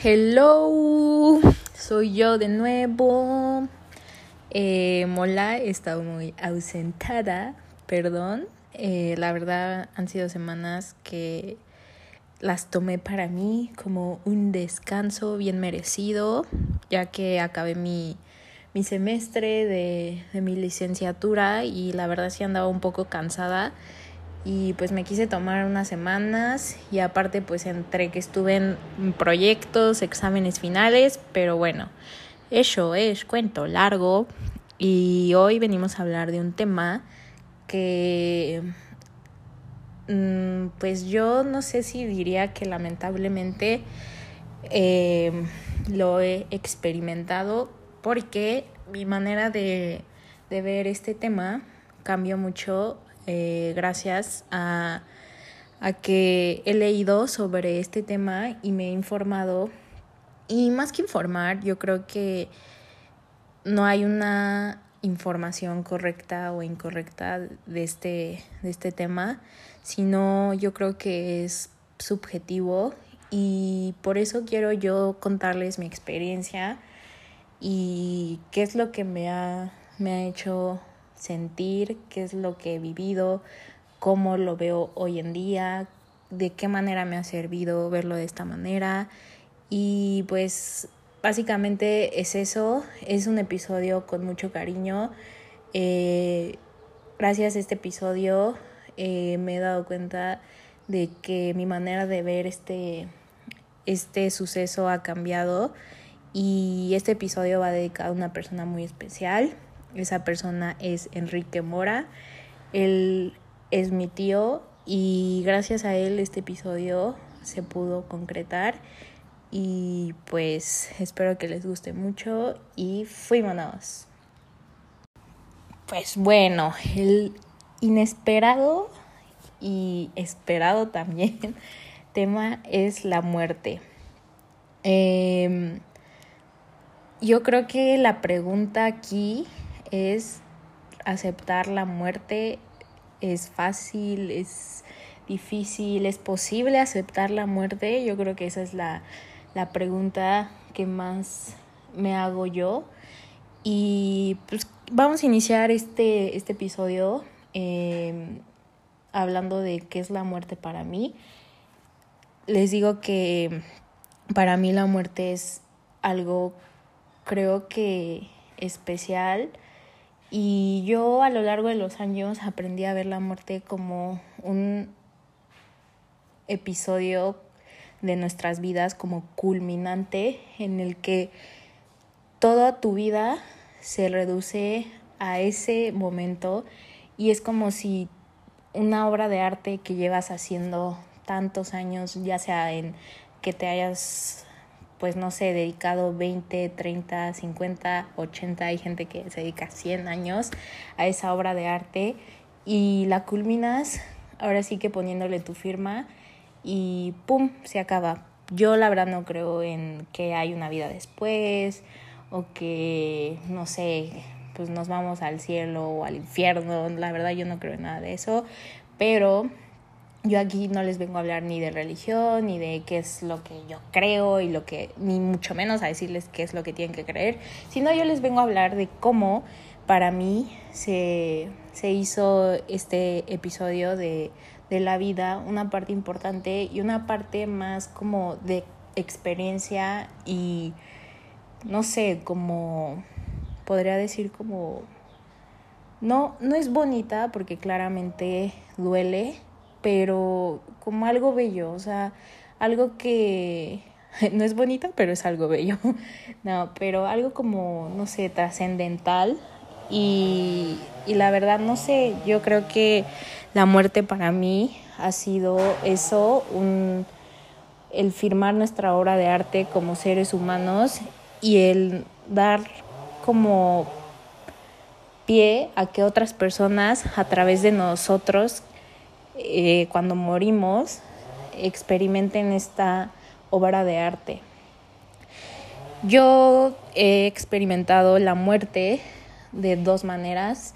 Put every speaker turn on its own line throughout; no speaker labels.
Hello, soy yo de nuevo. Eh, Mola he estado muy ausentada, perdón. Eh, la verdad han sido semanas que las tomé para mí como un descanso bien merecido, ya que acabé mi, mi semestre de, de mi licenciatura y la verdad sí andaba un poco cansada y pues me quise tomar unas semanas y aparte pues entre que estuve en proyectos, exámenes finales, pero bueno, eso es cuento largo y hoy venimos a hablar de un tema que mm, pues yo no sé si diría que lamentablemente eh, lo he experimentado porque mi manera de, de ver este tema cambió mucho eh, gracias a, a que he leído sobre este tema y me he informado. Y más que informar, yo creo que no hay una información correcta o incorrecta de este, de este tema, sino yo creo que es subjetivo y por eso quiero yo contarles mi experiencia y qué es lo que me ha, me ha hecho sentir, qué es lo que he vivido, cómo lo veo hoy en día, de qué manera me ha servido verlo de esta manera. Y pues básicamente es eso, es un episodio con mucho cariño. Eh, gracias a este episodio eh, me he dado cuenta de que mi manera de ver este, este suceso ha cambiado y este episodio va dedicado a una persona muy especial. Esa persona es Enrique Mora. Él es mi tío y gracias a él este episodio se pudo concretar. Y pues espero que les guste mucho y fuimos. Pues bueno, el inesperado y esperado también tema es la muerte. Eh, yo creo que la pregunta aquí es aceptar la muerte. Es fácil, es difícil, es posible aceptar la muerte. Yo creo que esa es la, la pregunta que más me hago yo. Y pues vamos a iniciar este, este episodio eh, hablando de qué es la muerte para mí. Les digo que para mí la muerte es algo creo que especial y yo a lo largo de los años aprendí a ver la muerte como un episodio de nuestras vidas como culminante en el que toda tu vida se reduce a ese momento y es como si una obra de arte que llevas haciendo tantos años, ya sea en que te hayas pues no sé, dedicado 20, 30, 50, 80, hay gente que se dedica 100 años a esa obra de arte y la culminas ahora sí que poniéndole tu firma y ¡pum! se acaba. Yo la verdad no creo en que hay una vida después o que, no sé, pues nos vamos al cielo o al infierno. La verdad yo no creo en nada de eso, pero yo aquí no les vengo a hablar ni de religión, ni de qué es lo que yo creo y lo que, ni mucho menos a decirles qué es lo que tienen que creer, sino yo les vengo a hablar de cómo para mí se, se hizo este episodio de, de la vida una parte importante y una parte más como de experiencia y no sé, como podría decir como no no es bonita porque claramente duele, pero como algo bello, o sea, algo que no es bonito, pero es algo bello. No, pero algo como, no sé, trascendental. Y, y la verdad, no sé, yo creo que la muerte para mí ha sido eso, un, el firmar nuestra obra de arte como seres humanos y el dar como pie a que otras personas a través de nosotros eh, cuando morimos experimenten esta obra de arte. Yo he experimentado la muerte de dos maneras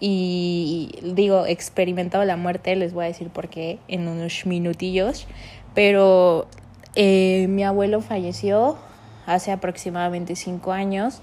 y digo experimentado la muerte, les voy a decir por qué en unos minutillos, pero Eh, mi abuelo falleció hace aproximadamente cinco años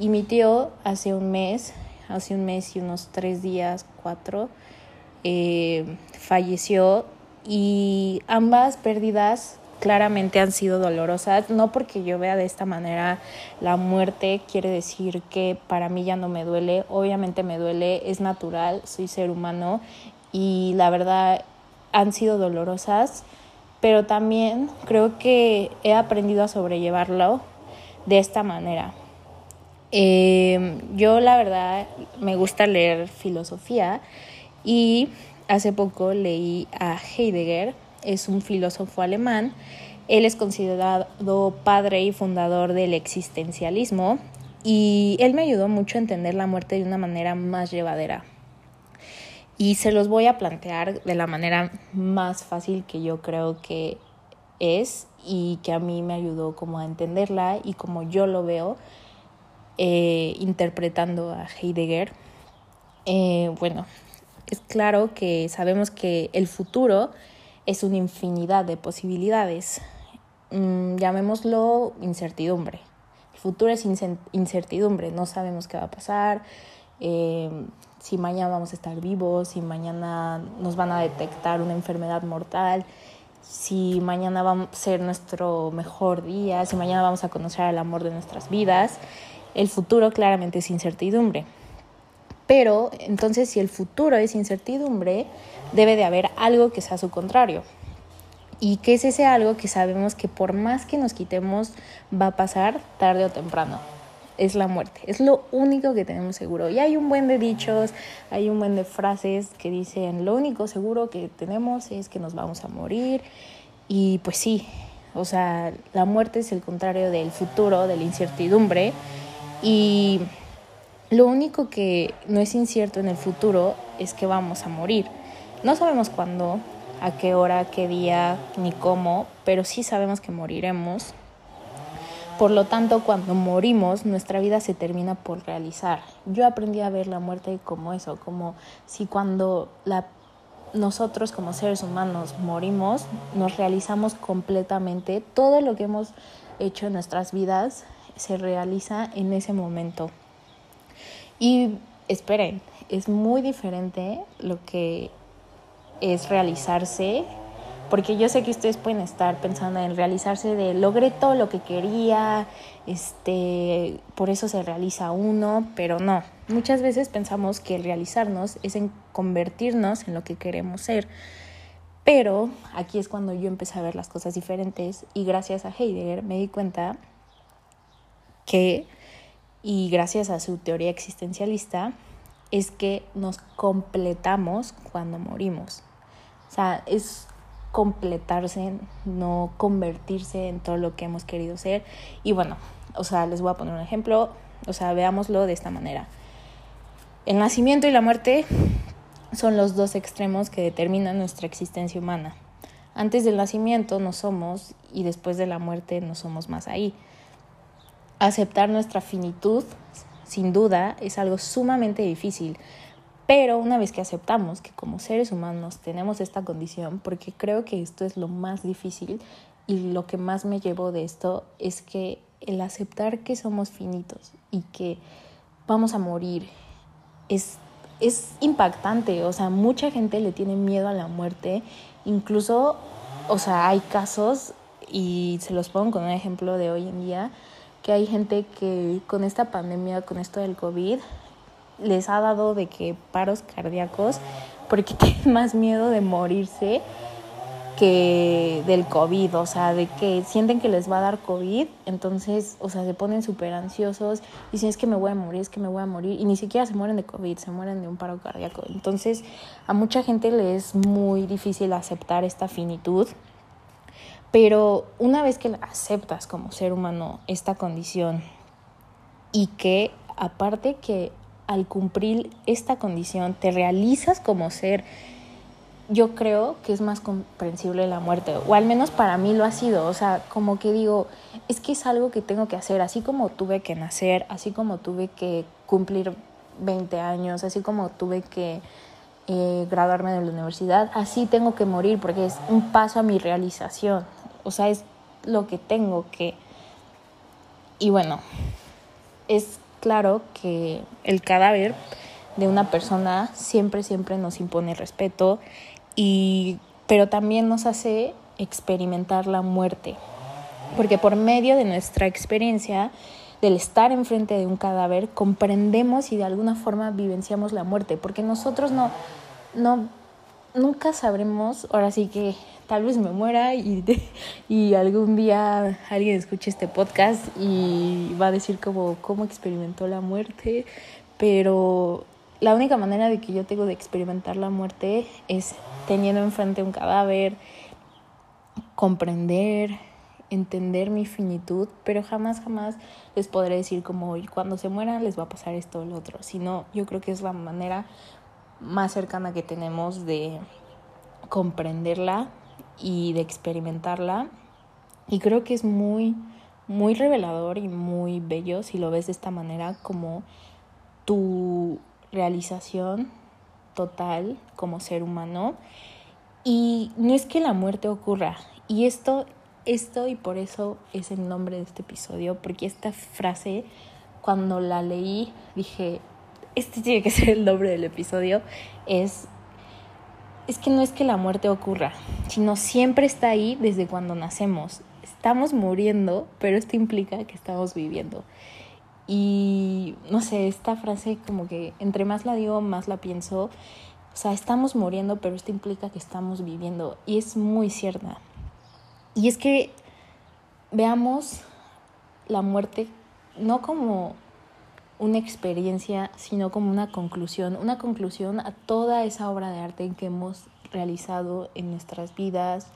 y mi tío hace un mes, hace un mes y unos tres días, cuatro, eh, falleció y ambas pérdidas claramente han sido dolorosas, no porque yo vea de esta manera la muerte quiere decir que para mí ya no me duele, obviamente me duele, es natural, soy ser humano y la verdad han sido dolorosas, pero también creo que he aprendido a sobrellevarlo de esta manera. Eh, yo la verdad me gusta leer filosofía y hace poco leí a Heidegger, es un filósofo alemán. Él es considerado padre y fundador del existencialismo y él me ayudó mucho a entender la muerte de una manera más llevadera y se los voy a plantear de la manera más fácil que yo creo que es y que a mí me ayudó como a entenderla y como yo lo veo eh, interpretando a Heidegger. Eh, bueno, es claro que sabemos que el futuro es una infinidad de posibilidades. Mm, llamémoslo incertidumbre. El futuro es incertidumbre, no sabemos qué va a pasar. Eh, si mañana vamos a estar vivos, si mañana nos van a detectar una enfermedad mortal, si mañana va a ser nuestro mejor día, si mañana vamos a conocer al amor de nuestras vidas. El futuro claramente es incertidumbre. Pero entonces si el futuro es incertidumbre, debe de haber algo que sea su contrario. ¿Y qué es ese algo que sabemos que por más que nos quitemos va a pasar tarde o temprano? es la muerte. Es lo único que tenemos seguro. Y hay un buen de dichos, hay un buen de frases que dicen, lo único seguro que tenemos es que nos vamos a morir. Y pues sí, o sea, la muerte es el contrario del futuro, de la incertidumbre. Y lo único que no es incierto en el futuro es que vamos a morir. No sabemos cuándo, a qué hora, qué día, ni cómo, pero sí sabemos que moriremos por lo tanto, cuando morimos, nuestra vida se termina por realizar. Yo aprendí a ver la muerte como eso, como si cuando nosotros como seres humanos morimos, nos realizamos completamente. Todo lo que hemos hecho en nuestras vidas se realiza en ese momento. Y esperen, es muy diferente lo que es realizarse porque yo sé que ustedes pueden estar pensando en realizarse de logré todo lo que quería, este, por eso se realiza uno, pero no. Muchas veces pensamos que el realizarnos es en convertirnos en lo que queremos ser. Pero aquí es cuando yo empecé a ver las cosas diferentes y gracias a Heidegger me di cuenta que, y gracias a su teoría existencialista, es que nos completamos cuando morimos. O sea, es completarse, no convertirse en todo lo que hemos querido ser. Y bueno, o sea, les voy a poner un ejemplo, o sea, veámoslo de esta manera. El nacimiento y la muerte son los dos extremos que determinan nuestra existencia humana. Antes del nacimiento no somos y después de la muerte no somos más ahí. Aceptar nuestra finitud, sin duda, es algo sumamente difícil, pero una vez que aceptamos que como seres humanos tenemos esta condición, porque creo que esto es lo más difícil y lo que más me llevo de esto es que el aceptar que somos finitos y que vamos a morir es, es impactante. O sea, mucha gente le tiene miedo a la muerte. Incluso, o sea, hay casos, y se los pongo con un ejemplo de hoy en día, que hay gente que con esta pandemia, con esto del COVID, les ha dado de que paros cardíacos porque tienen más miedo de morirse que del COVID, o sea, de que sienten que les va a dar COVID, entonces, o sea, se ponen súper ansiosos y dicen es que me voy a morir, es que me voy a morir, y ni siquiera se mueren de COVID, se mueren de un paro cardíaco. Entonces, a mucha gente le es muy difícil aceptar esta finitud, pero una vez que aceptas como ser humano esta condición y que aparte que al cumplir esta condición te realizas como ser, yo creo que es más comprensible la muerte, o al menos para mí lo ha sido, o sea, como que digo, es que es algo que tengo que hacer, así como tuve que nacer, así como tuve que cumplir 20 años, así como tuve que eh, graduarme de la universidad, así tengo que morir porque es un paso a mi realización, o sea, es lo que tengo que... Y bueno, es claro que el cadáver de una persona siempre, siempre nos impone respeto, y, pero también nos hace experimentar la muerte, porque por medio de nuestra experiencia, del estar enfrente de un cadáver, comprendemos y de alguna forma vivenciamos la muerte, porque nosotros no, no, nunca sabremos, ahora sí que tal vez me muera y, y algún día alguien escuche este podcast y va a decir como cómo experimentó la muerte, pero la única manera de que yo tengo de experimentar la muerte es teniendo enfrente un cadáver, comprender, entender mi finitud, pero jamás, jamás les podré decir como cuando se mueran les va a pasar esto o lo otro, sino yo creo que es la manera más cercana que tenemos de comprenderla y de experimentarla. Y creo que es muy, muy revelador y muy bello si lo ves de esta manera como tu realización total como ser humano. Y no es que la muerte ocurra. Y esto, esto y por eso es el nombre de este episodio, porque esta frase, cuando la leí, dije, este tiene que ser el nombre del episodio, es, es que no es que la muerte ocurra, sino siempre está ahí desde cuando nacemos. Estamos muriendo, pero esto implica que estamos viviendo. Y no sé, esta frase como que entre más la digo, más la pienso. O sea, estamos muriendo, pero esto implica que estamos viviendo. Y es muy cierta. Y es que veamos la muerte no como una experiencia, sino como una conclusión, una conclusión a toda esa obra de arte que hemos realizado en nuestras vidas,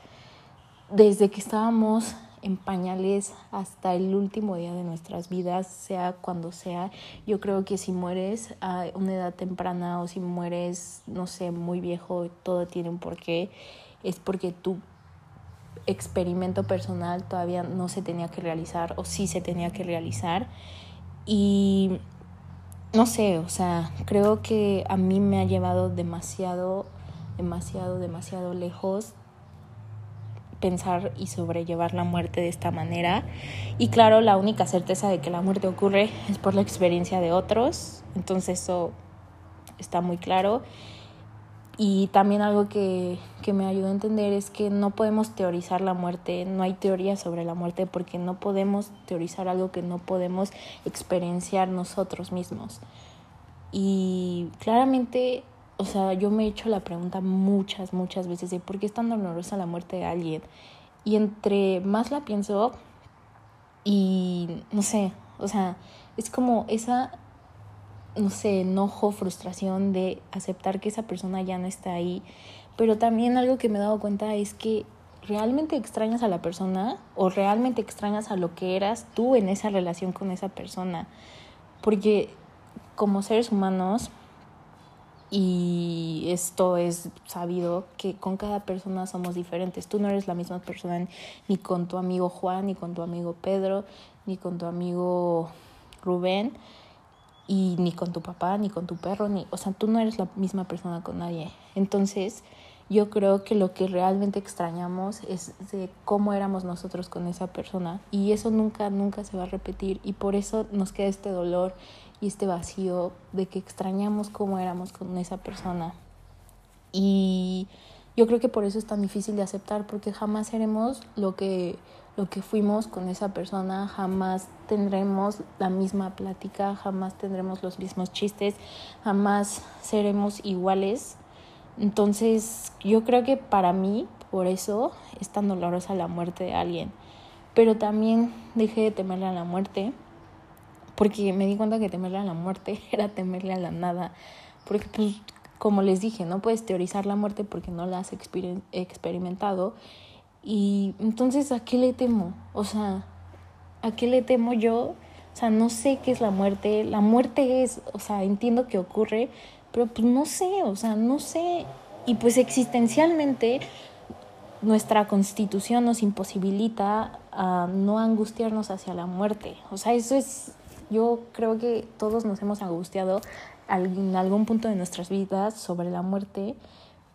desde que estábamos en pañales hasta el último día de nuestras vidas, sea cuando sea. Yo creo que si mueres a una edad temprana o si mueres, no sé, muy viejo, todo tiene un porqué, es porque tu experimento personal todavía no se tenía que realizar o sí se tenía que realizar. Y no sé, o sea, creo que a mí me ha llevado demasiado, demasiado, demasiado lejos pensar y sobrellevar la muerte de esta manera. Y claro, la única certeza de que la muerte ocurre es por la experiencia de otros, entonces eso está muy claro. Y también algo que, que me ayudó a entender es que no podemos teorizar la muerte, no hay teoría sobre la muerte porque no podemos teorizar algo que no podemos experienciar nosotros mismos. Y claramente o sea, yo me he hecho la pregunta muchas, muchas veces de por qué es tan dolorosa la muerte de alguien. Y entre más la pienso y no sé, o sea, es como esa, no sé, enojo, frustración de aceptar que esa persona ya no está ahí. Pero también algo que me he dado cuenta es que realmente extrañas a la persona o realmente extrañas a lo que eras tú en esa relación con esa persona. Porque como seres humanos y esto es sabido que con cada persona somos diferentes. Tú no eres la misma persona ni con tu amigo Juan, ni con tu amigo Pedro, ni con tu amigo Rubén, y ni con tu papá, ni con tu perro, ni, o sea, tú no eres la misma persona con nadie. Entonces, yo creo que lo que realmente extrañamos es de cómo éramos nosotros con esa persona y eso nunca, nunca se va a repetir y por eso nos queda este dolor y este vacío de que extrañamos cómo éramos con esa persona. Y yo creo que por eso es tan difícil de aceptar, porque jamás seremos lo que, lo que fuimos con esa persona, jamás tendremos la misma plática, jamás tendremos los mismos chistes, jamás seremos iguales. Entonces yo creo que para mí, por eso es tan dolorosa la muerte de alguien. Pero también dejé de temerle a la muerte porque me di cuenta que temerle a la muerte era temerle a la nada, porque pues como les dije, no puedes teorizar la muerte porque no la has experimentado y entonces ¿a qué le temo? O sea, ¿a qué le temo yo? O sea, no sé qué es la muerte, la muerte es, o sea, entiendo que ocurre, pero pues no sé, o sea, no sé y pues existencialmente nuestra constitución nos imposibilita a no angustiarnos hacia la muerte. O sea, eso es yo creo que todos nos hemos angustiado en algún punto de nuestras vidas sobre la muerte,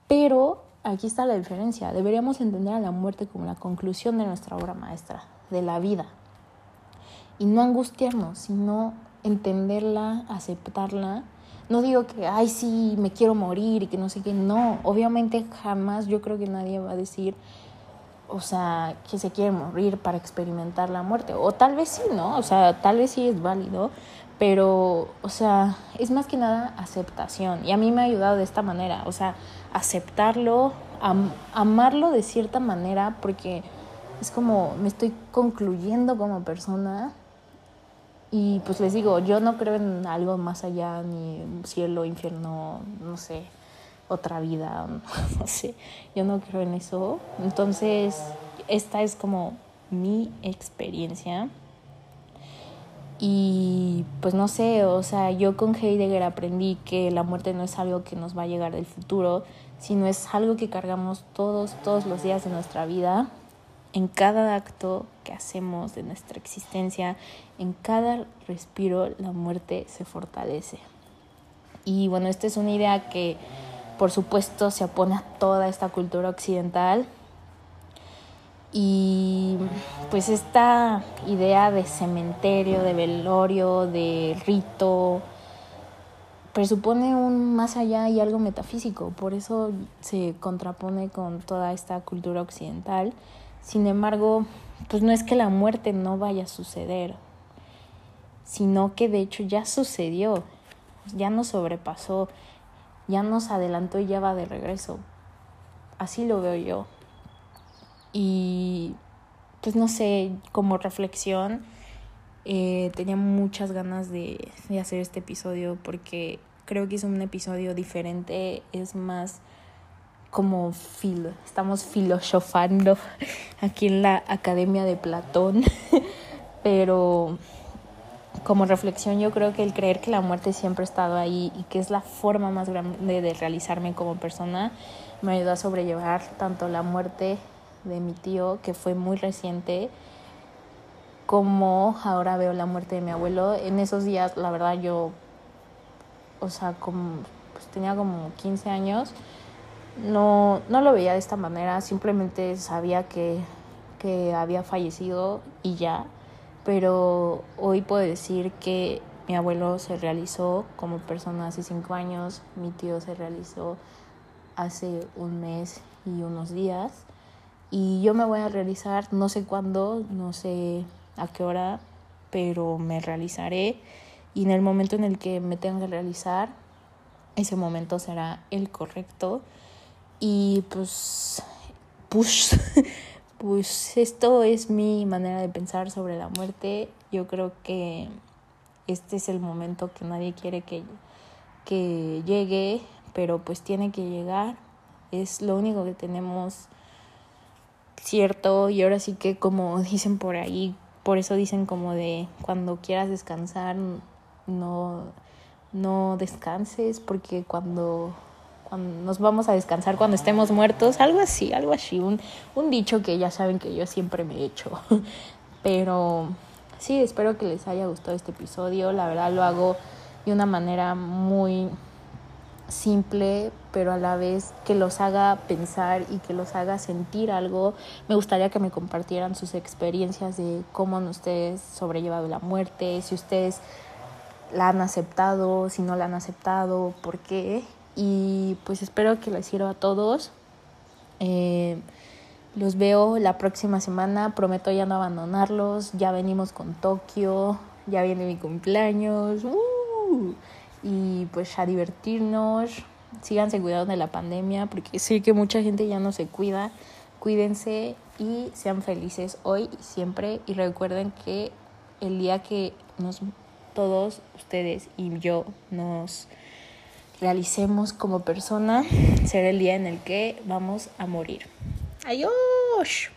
pero aquí está la diferencia. Deberíamos entender a la muerte como la conclusión de nuestra obra maestra, de la vida. Y no angustiarnos, sino entenderla, aceptarla. No digo que, ay, sí, me quiero morir y que no sé qué. No, obviamente jamás yo creo que nadie va a decir, o sea, que se quiere morir para experimentar la muerte. O tal vez sí, ¿no? O sea, tal vez sí es válido, pero, o sea, es más que nada aceptación. Y a mí me ha ayudado de esta manera, o sea, aceptarlo, amarlo de cierta manera, porque es como me estoy concluyendo como persona. Y pues les digo, yo no creo en algo más allá, ni cielo, infierno, no sé, otra vida, no sé, yo no creo en eso. Entonces, esta es como mi experiencia. Y pues no sé, o sea, yo con Heidegger aprendí que la muerte no es algo que nos va a llegar del futuro, sino es algo que cargamos todos, todos los días de nuestra vida, en cada acto que hacemos de nuestra existencia, en cada respiro, la muerte se fortalece. Y bueno, esta es una idea que por supuesto se opone a toda esta cultura occidental, y pues esta idea de cementerio, de velorio, de rito, presupone un más allá y algo metafísico, por eso se contrapone con toda esta cultura occidental. Sin embargo, pues no es que la muerte no vaya a suceder, sino que de hecho ya sucedió, ya nos sobrepasó, ya nos adelantó y ya va de regreso. Así lo veo yo. Y pues no sé, como reflexión, eh, tenía muchas ganas de, de hacer este episodio porque creo que es un episodio diferente, es más como filo, estamos filosofando aquí en la Academia de Platón, pero como reflexión yo creo que el creer que la muerte siempre ha estado ahí y que es la forma más grande de realizarme como persona me ayudó a sobrellevar tanto la muerte de mi tío, que fue muy reciente, como ahora veo la muerte de mi abuelo. En esos días, la verdad, yo, o sea, como, pues tenía como 15 años, no, no lo veía de esta manera, simplemente sabía que, que había fallecido y ya, pero hoy puedo decir que mi abuelo se realizó como persona hace cinco años, mi tío se realizó hace un mes y unos días y yo me voy a realizar, no sé cuándo, no sé a qué hora, pero me realizaré. Y en el momento en el que me tenga que realizar, ese momento será el correcto. Y pues, pues, pues esto es mi manera de pensar sobre la muerte. Yo creo que este es el momento que nadie quiere que, que llegue, pero pues tiene que llegar. Es lo único que tenemos cierto y ahora sí que como dicen por ahí, por eso dicen como de cuando quieras descansar no no descanses porque cuando, nos vamos a descansar cuando estemos muertos, algo así, algo así, un, un dicho que ya saben que yo siempre me he hecho. Pero sí, espero que les haya gustado este episodio, la verdad lo hago de una manera muy simple, pero a la vez que los haga pensar y que los haga sentir algo. Me gustaría que me compartieran sus experiencias de cómo han ustedes sobrellevado la muerte, si ustedes la han aceptado, si no la han aceptado, por qué. Y pues espero que les sirva a todos. Eh, los veo la próxima semana, prometo ya no abandonarlos, ya venimos con Tokio, ya viene mi cumpleaños. ¡Uh! y pues a divertirnos. Síganse cuidando de la pandemia porque sé que mucha gente ya no se cuida. Cuídense y sean felices hoy y siempre. Y recuerden que el día que nos, todos ustedes y yo nos realicemos como persona será el día en el que vamos a morir. Adiós.